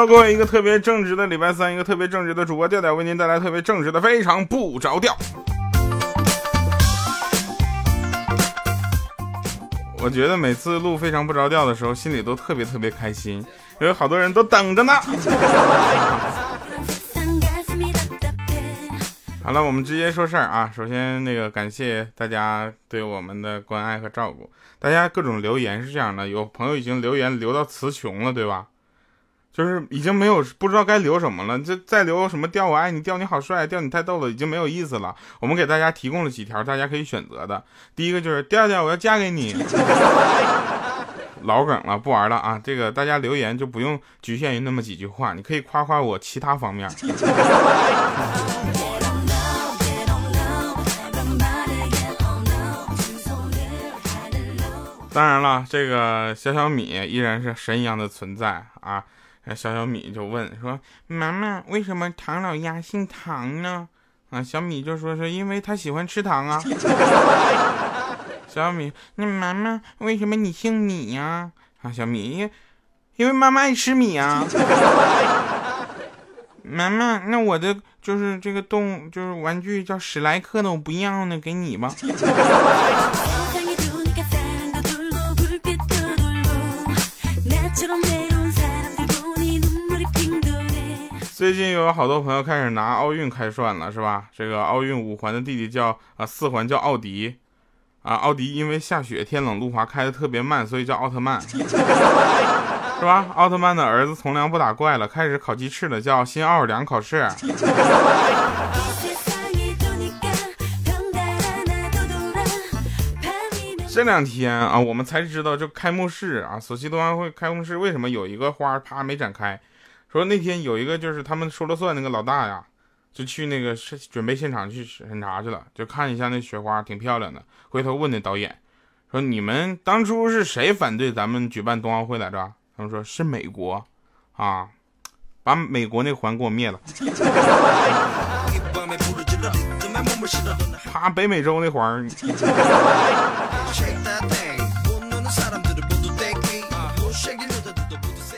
Hello，各位，一个特别正直的礼拜三，一个特别正直的主播调调为您带来特别正直的非常不着调。我觉得每次录非常不着调的时候，心里都特别特别开心，因为好多人都等着呢。好了，我们直接说事儿啊。首先，那个感谢大家对我们的关爱和照顾。大家各种留言是这样的，有朋友已经留言留到词穷了，对吧？就是已经没有不知道该留什么了。这再留什么调我爱你，调你好帅，调你太逗了，已经没有意思了。我们给大家提供了几条，大家可以选择的。第一个就是调调，我要嫁给你。老梗了，不玩了啊！这个大家留言就不用局限于那么几句话，你可以夸夸我其他方面。当然了，这个小小米依然是神一样的存在啊！小小米就问说：“妈妈，为什么唐老鸭姓唐呢？”啊，小米就说：“是因为他喜欢吃糖啊。”小米，那妈妈为什么你姓米呀？啊，小米，因为妈妈爱吃米啊。妈妈，那我的就是这个动就是玩具叫史莱克的，我不要呢，给你吧。最近又有好多朋友开始拿奥运开涮了，是吧？这个奥运五环的弟弟叫啊四环叫奥迪，啊奥迪因为下雪天冷路滑开的特别慢，所以叫奥特曼，是吧？奥特曼的儿子从良不打怪了，开始烤鸡翅了，叫新奥尔良烤翅。这两天啊，我们才知道这开幕式啊，索契冬奥会开幕式为什么有一个花啪没展开。说那天有一个就是他们说了算那个老大呀，就去那个准备现场去审查去了，就看一下那雪花挺漂亮的。回头问那导演，说你们当初是谁反对咱们举办冬奥会来着？他们说是美国，啊，把美国那环给我灭了。他，北美洲那环。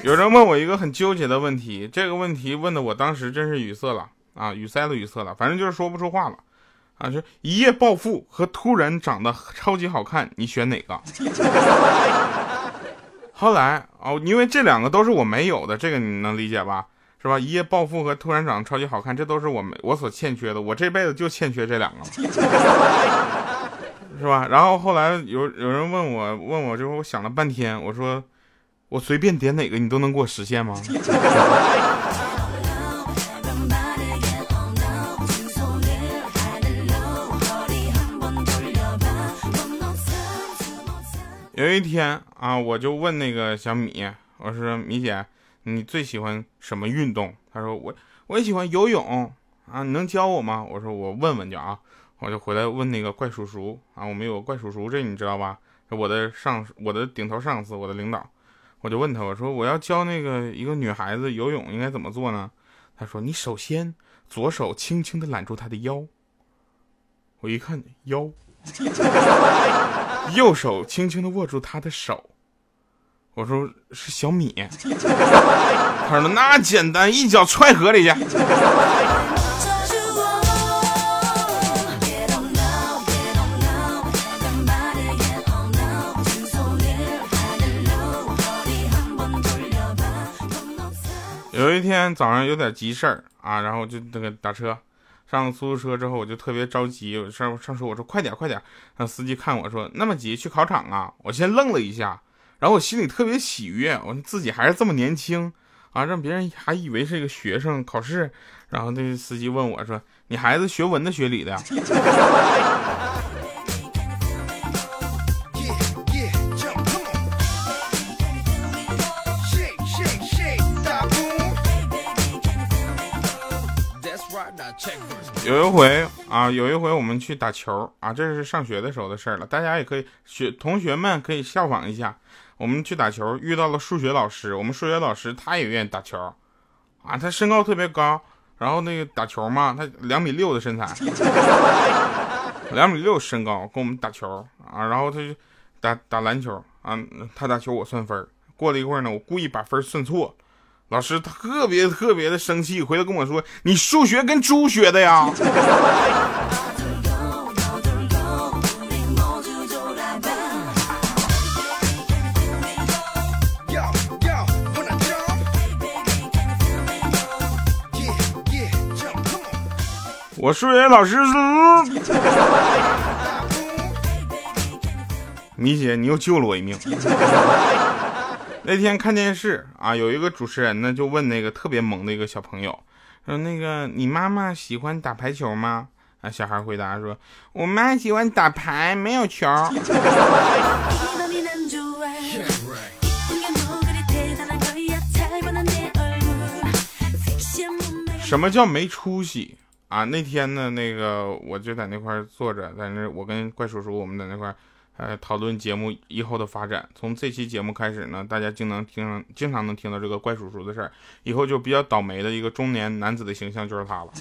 有人问我一个很纠结的问题，这个问题问的我当时真是语塞了啊，语塞都，语塞了，反正就是说不出话了啊，就一夜暴富和突然长得超级好看，你选哪个？后来哦，因为这两个都是我没有的，这个你能理解吧？是吧？一夜暴富和突然长得超级好看，这都是我没我所欠缺的，我这辈子就欠缺这两个，是吧？然后后来有有人问我问我之后，我想了半天，我说。我随便点哪个，你都能给我实现吗？有一天啊，我就问那个小米，我说米姐，你最喜欢什么运动？他说我我也喜欢游泳啊，你能教我吗？我说我问问去啊，我就回来问那个怪叔叔啊，我们有个怪叔叔，这你知道吧？我的上我的顶头上司，我的领导。我就问他，我说我要教那个一个女孩子游泳应该怎么做呢？他说你首先左手轻轻的揽住她的腰，我一看腰，右手轻轻的握住她的手，我说是小米，他说那简单，一脚踹河里去。有一天早上有点急事儿啊，然后就那个打车，上了出租车之后我就特别着急，上上车我说快点快点，让司机看我说那么急去考场啊，我先愣了一下，然后我心里特别喜悦，我自己还是这么年轻啊，让别人还以为是一个学生考试，然后那司机问我说你孩子学文的学理的？有一回啊，有一回我们去打球啊，这是上学的时候的事了。大家也可以学，同学们可以效仿一下。我们去打球，遇到了数学老师。我们数学老师他也愿意打球啊，他身高特别高，然后那个打球嘛，他两米六的身材，两米六身高跟我们打球啊，然后他就打打篮球啊，他打球我算分。过了一会儿呢，我故意把分算错。老师特别特别的生气，回头跟我说：“你数学跟猪学的呀？” 我数学老师是。米姐，你又救了我一命。那天看电视啊，有一个主持人呢，就问那个特别萌的一个小朋友，说：“那个你妈妈喜欢打排球吗？”啊，小孩回答说：“我妈喜欢打牌，没有球。”什么叫没出息啊？那天呢，那个我就在那块坐着，在那我跟怪叔叔我们在那块。呃，讨论节目以后的发展。从这期节目开始呢，大家经常听，经常能听到这个怪叔叔的事儿。以后就比较倒霉的一个中年男子的形象就是他了，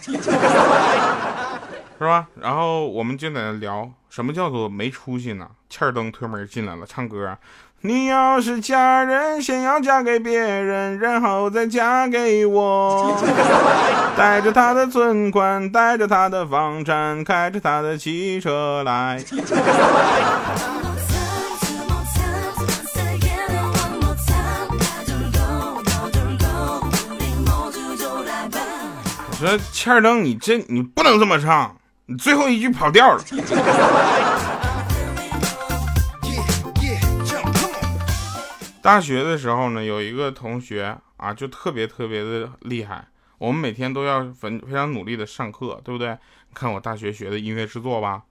是吧？然后我们就在那聊，什么叫做没出息呢？欠儿登推门进来了，唱歌。你要是嫁人，先要嫁给别人，然后再嫁给我。带着他的存款，带着他的房产，开着他的汽车来。我说欠儿登，你这你不能这么唱，你最后一句跑调了。大学的时候呢，有一个同学啊，就特别特别的厉害。我们每天都要非非常努力的上课，对不对？看我大学学的音乐制作吧，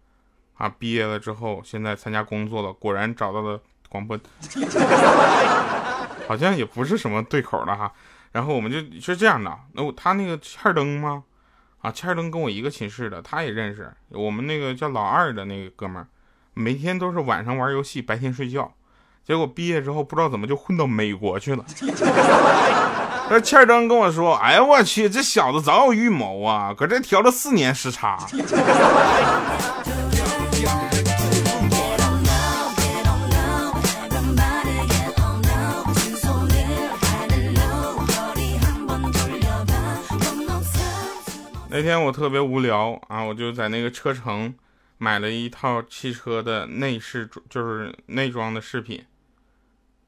啊，毕业了之后，现在参加工作了，果然找到了广播，好像也不是什么对口的哈。然后我们就是这样的，那我他那个欠灯吗？啊，欠灯跟我一个寝室的，他也认识。我们那个叫老二的那个哥们儿，每天都是晚上玩游戏，白天睡觉。结果毕业之后不知道怎么就混到美国去了。那欠登跟我说：“哎呀，我去，这小子早有预谋啊，搁这调了四年时差。”那天我特别无聊啊，我就在那个车城买了一套汽车的内饰，就是内装的饰品。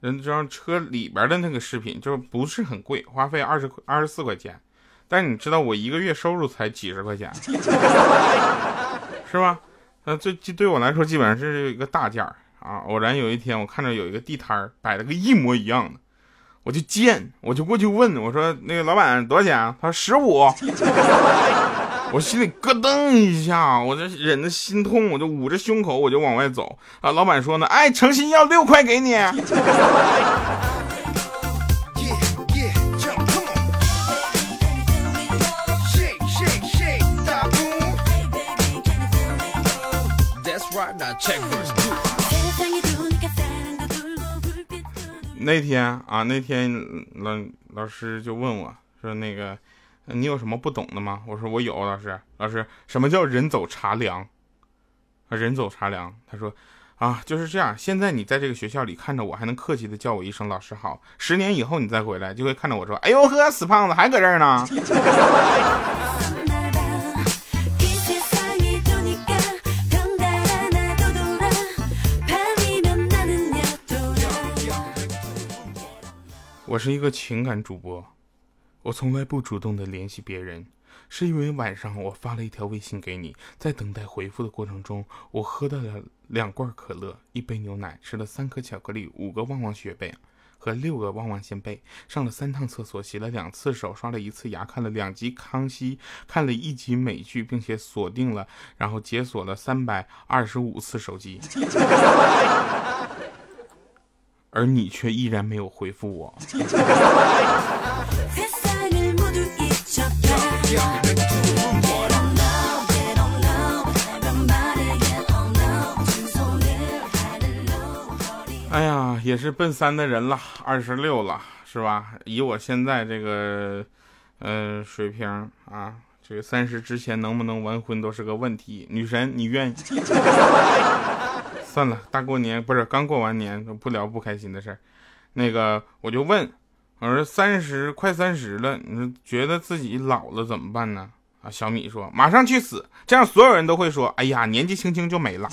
人知道车里边的那个饰品就不是很贵，花费二十二十四块钱，但你知道我一个月收入才几十块钱，是吧？那这对我来说基本上是一个大件儿啊。偶然有一天我看着有一个地摊儿摆了个一模一样的，我就贱，我就过去问我说：“那个老板多少钱？”他说：“十五。”我心里咯噔一下，我这忍着心痛，我就捂着胸口，我就往外走。啊，老板说呢，哎，诚心要六块给你。那天啊，那天老老师就问我说那个。你有什么不懂的吗？我说我有，老师，老师，什么叫人走茶凉？啊，人走茶凉。他说，啊，就是这样。现在你在这个学校里看着我，还能客气的叫我一声老师好。十年以后你再回来，就会看着我说，哎呦呵，死胖子还搁这儿呢。我是一个情感主播。我从来不主动的联系别人，是因为晚上我发了一条微信给你，在等待回复的过程中，我喝到了两罐可乐，一杯牛奶，吃了三颗巧克力，五个旺旺雪贝和六个旺旺仙贝，上了三趟厕所，洗了两次手，刷了一次牙，看了两集康熙，看了一集美剧，并且锁定了，然后解锁了三百二十五次手机，而你却依然没有回复我。哎呀，也是奔三的人了，二十六了，是吧？以我现在这个，呃，水平啊，这个三十之前能不能完婚都是个问题。女神，你愿意？算了，大过年不是刚过完年，不聊不开心的事儿。那个，我就问。我说三十快三十了，你说觉得自己老了怎么办呢？啊，小米说马上去死，这样所有人都会说，哎呀，年纪轻轻就没了。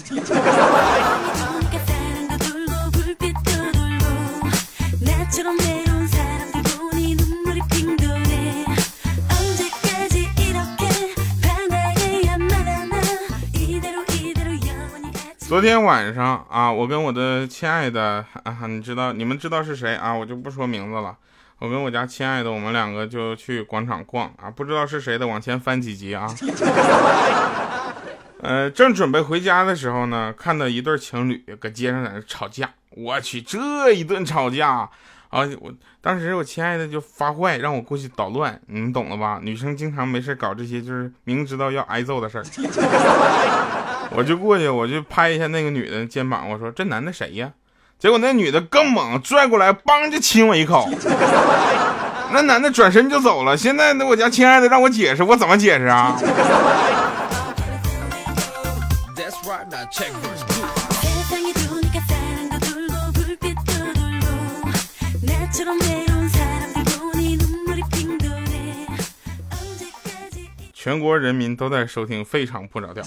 昨天晚上啊，我跟我的亲爱的啊，你知道，你们知道是谁啊？我就不说名字了。我跟我家亲爱的，我们两个就去广场逛啊，不知道是谁的，往前翻几集啊。呃，正准备回家的时候呢，看到一对情侣搁街上在那吵架。我去，这一顿吵架啊！我当时我亲爱的就发坏，让我过去捣乱，你们懂了吧？女生经常没事搞这些，就是明知道要挨揍的事儿。我就过去，我就拍一下那个女的肩膀，我说：“这男的谁呀？”结果那女的更猛，拽过来，梆就亲我一口。那男的转身就走了。现在那我家亲爱的让我解释，我怎么解释啊？全国人民都在收听《非常不着调》。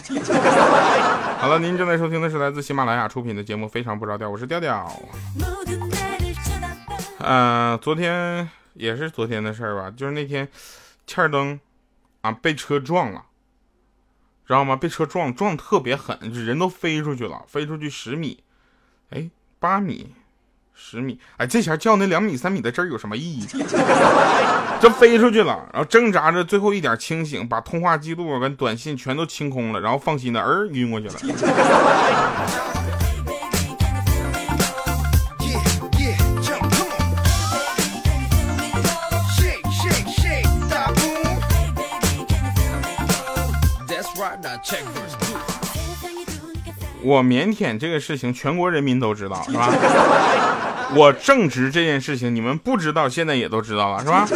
好了，您正在收听的是来自喜马拉雅出品的节目《非常不着调》，我是调调。呃，昨天也是昨天的事儿吧，就是那天，欠灯啊被车撞了，知道吗？被车撞撞特别狠，人都飞出去了，飞出去十米，哎，八米。十米，哎，这前叫那两米三米的针有什么意义？这飞出去了，然后挣扎着最后一点清醒，把通话记录跟短信全都清空了，然后放心的儿晕过去了。我腼腆这个事情，全国人民都知道，是吧？我正直这件事情，你们不知道，现在也都知道了，是吧？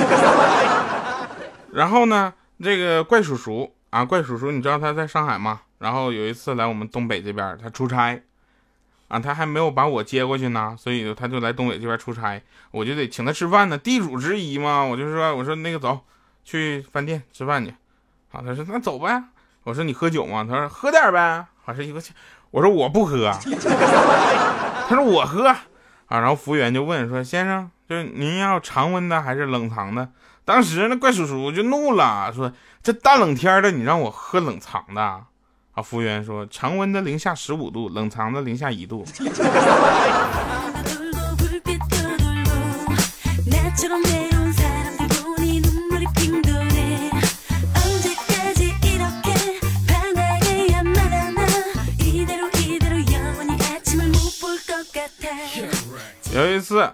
然后呢，这个怪叔叔啊，怪叔叔，你知道他在上海吗？然后有一次来我们东北这边，他出差，啊，他还没有把我接过去呢，所以他就来东北这边出差，我就得请他吃饭呢，地主之谊嘛，我就说，我说那个走，去饭店吃饭去，啊，他说那走呗，我说你喝酒吗？他说喝点呗，好是一个。我说我不喝，他说我喝啊，然后服务员就问说先生，就是您要常温的还是冷藏的？当时那怪叔叔就怒了，说这大冷天的你让我喝冷藏的啊？服务员说常温的零下十五度，冷藏的零下一度。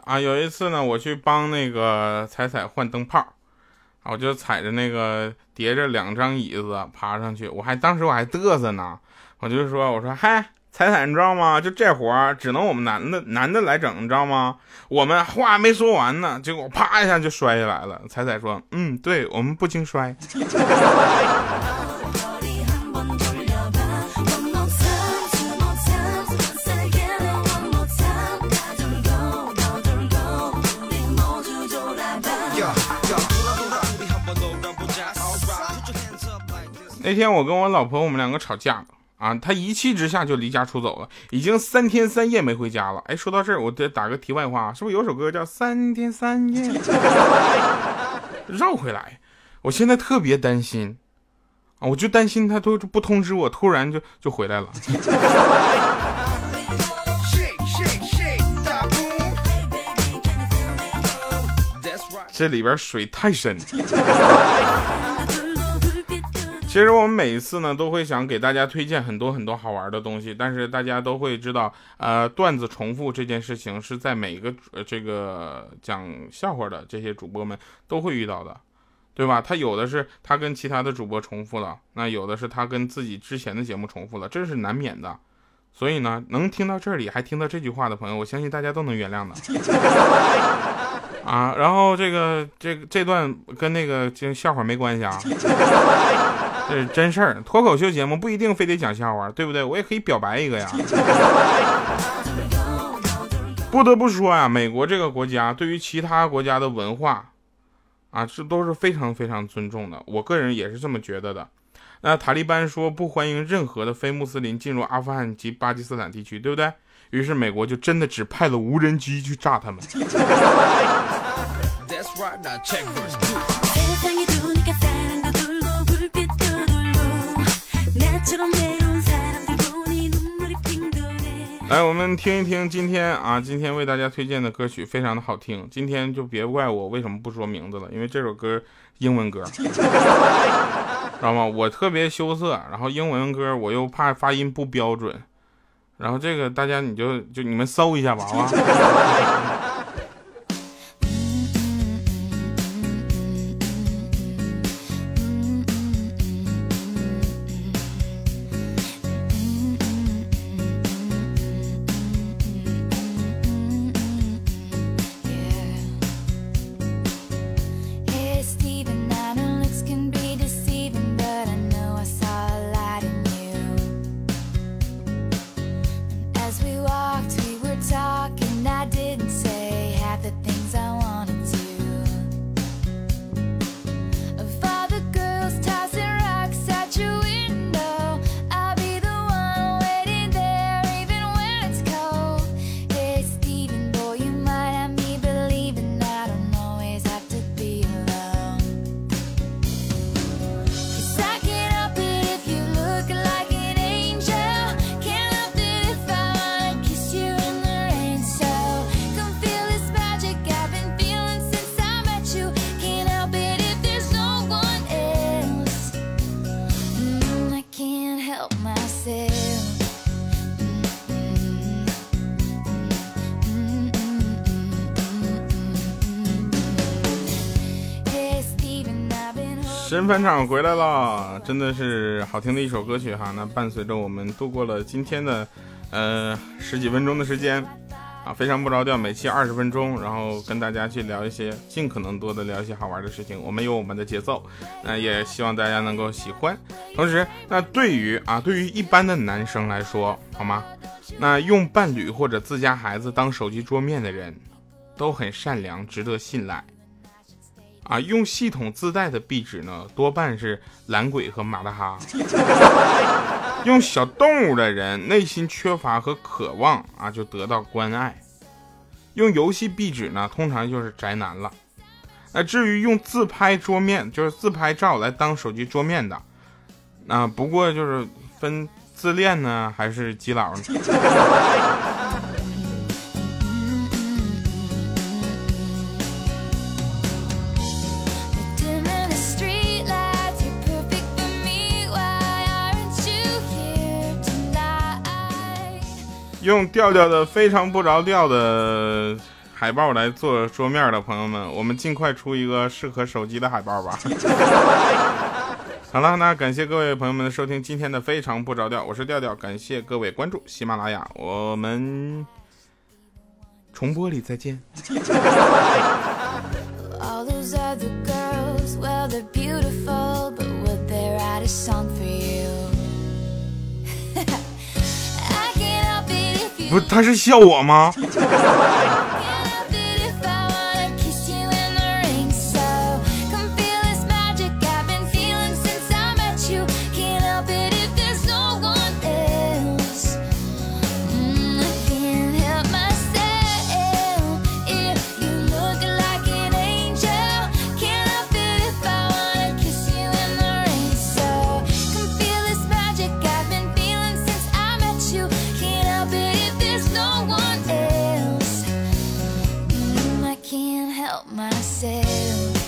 啊，有一次呢，我去帮那个彩彩换灯泡，我就踩着那个叠着两张椅子爬上去，我还当时我还嘚瑟呢，我就说我说嗨，彩彩你知道吗？就这活儿只能我们男的男的来整，你知道吗？我们话没说完呢，结果啪一下就摔下来了。彩彩说，嗯，对我们不经摔。那天我跟我老婆我们两个吵架了啊，她一气之下就离家出走了，已经三天三夜没回家了。哎，说到这儿，我得打个题外话，是不是有首歌叫《三天三夜》？绕回来，我现在特别担心啊，我就担心她都不通知我，突然就就回来了。这里边水太深。其实我们每一次呢，都会想给大家推荐很多很多好玩的东西，但是大家都会知道，呃，段子重复这件事情是在每个这个讲笑话的这些主播们都会遇到的，对吧？他有的是他跟其他的主播重复了，那有的是他跟自己之前的节目重复了，这是难免的。所以呢，能听到这里还听到这句话的朋友，我相信大家都能原谅的。啊，然后这个这这段跟那个就笑话没关系啊，这是真事儿。脱口秀节目不一定非得讲笑话，对不对？我也可以表白一个呀。不得不说呀，美国这个国家对于其他国家的文化，啊，这都是非常非常尊重的。我个人也是这么觉得的。那塔利班说不欢迎任何的非穆斯林进入阿富汗及巴基斯坦地区，对不对？于是美国就真的只派了无人机去炸他们。来，我们听一听今天啊，今天为大家推荐的歌曲非常的好听。今天就别怪我为什么不说名字了，因为这首歌英文歌，知道吗？我特别羞涩，然后英文歌我又怕发音不标准，然后这个大家你就就你们搜一下吧，好吧？神返场回来了，真的是好听的一首歌曲哈。那伴随着我们度过了今天的，呃十几分钟的时间，啊，非常不着调，每期二十分钟，然后跟大家去聊一些尽可能多的聊一些好玩的事情。我们有我们的节奏，那也希望大家能够喜欢。同时，那对于啊，对于一般的男生来说，好吗？那用伴侣或者自家孩子当手机桌面的人，都很善良，值得信赖。啊，用系统自带的壁纸呢，多半是懒鬼和马大哈。用小动物的人，内心缺乏和渴望啊，就得到关爱。用游戏壁纸呢，通常就是宅男了。那至于用自拍桌面，就是自拍照来当手机桌面的，啊，不过就是分自恋呢，还是基佬呢？用调调的非常不着调的海报来做桌面的朋友们，我们尽快出一个适合手机的海报吧。好了，那感谢各位朋友们的收听，今天的非常不着调，我是调调，感谢各位关注喜马拉雅，我们重播里再见。不，他是笑我吗？help myself.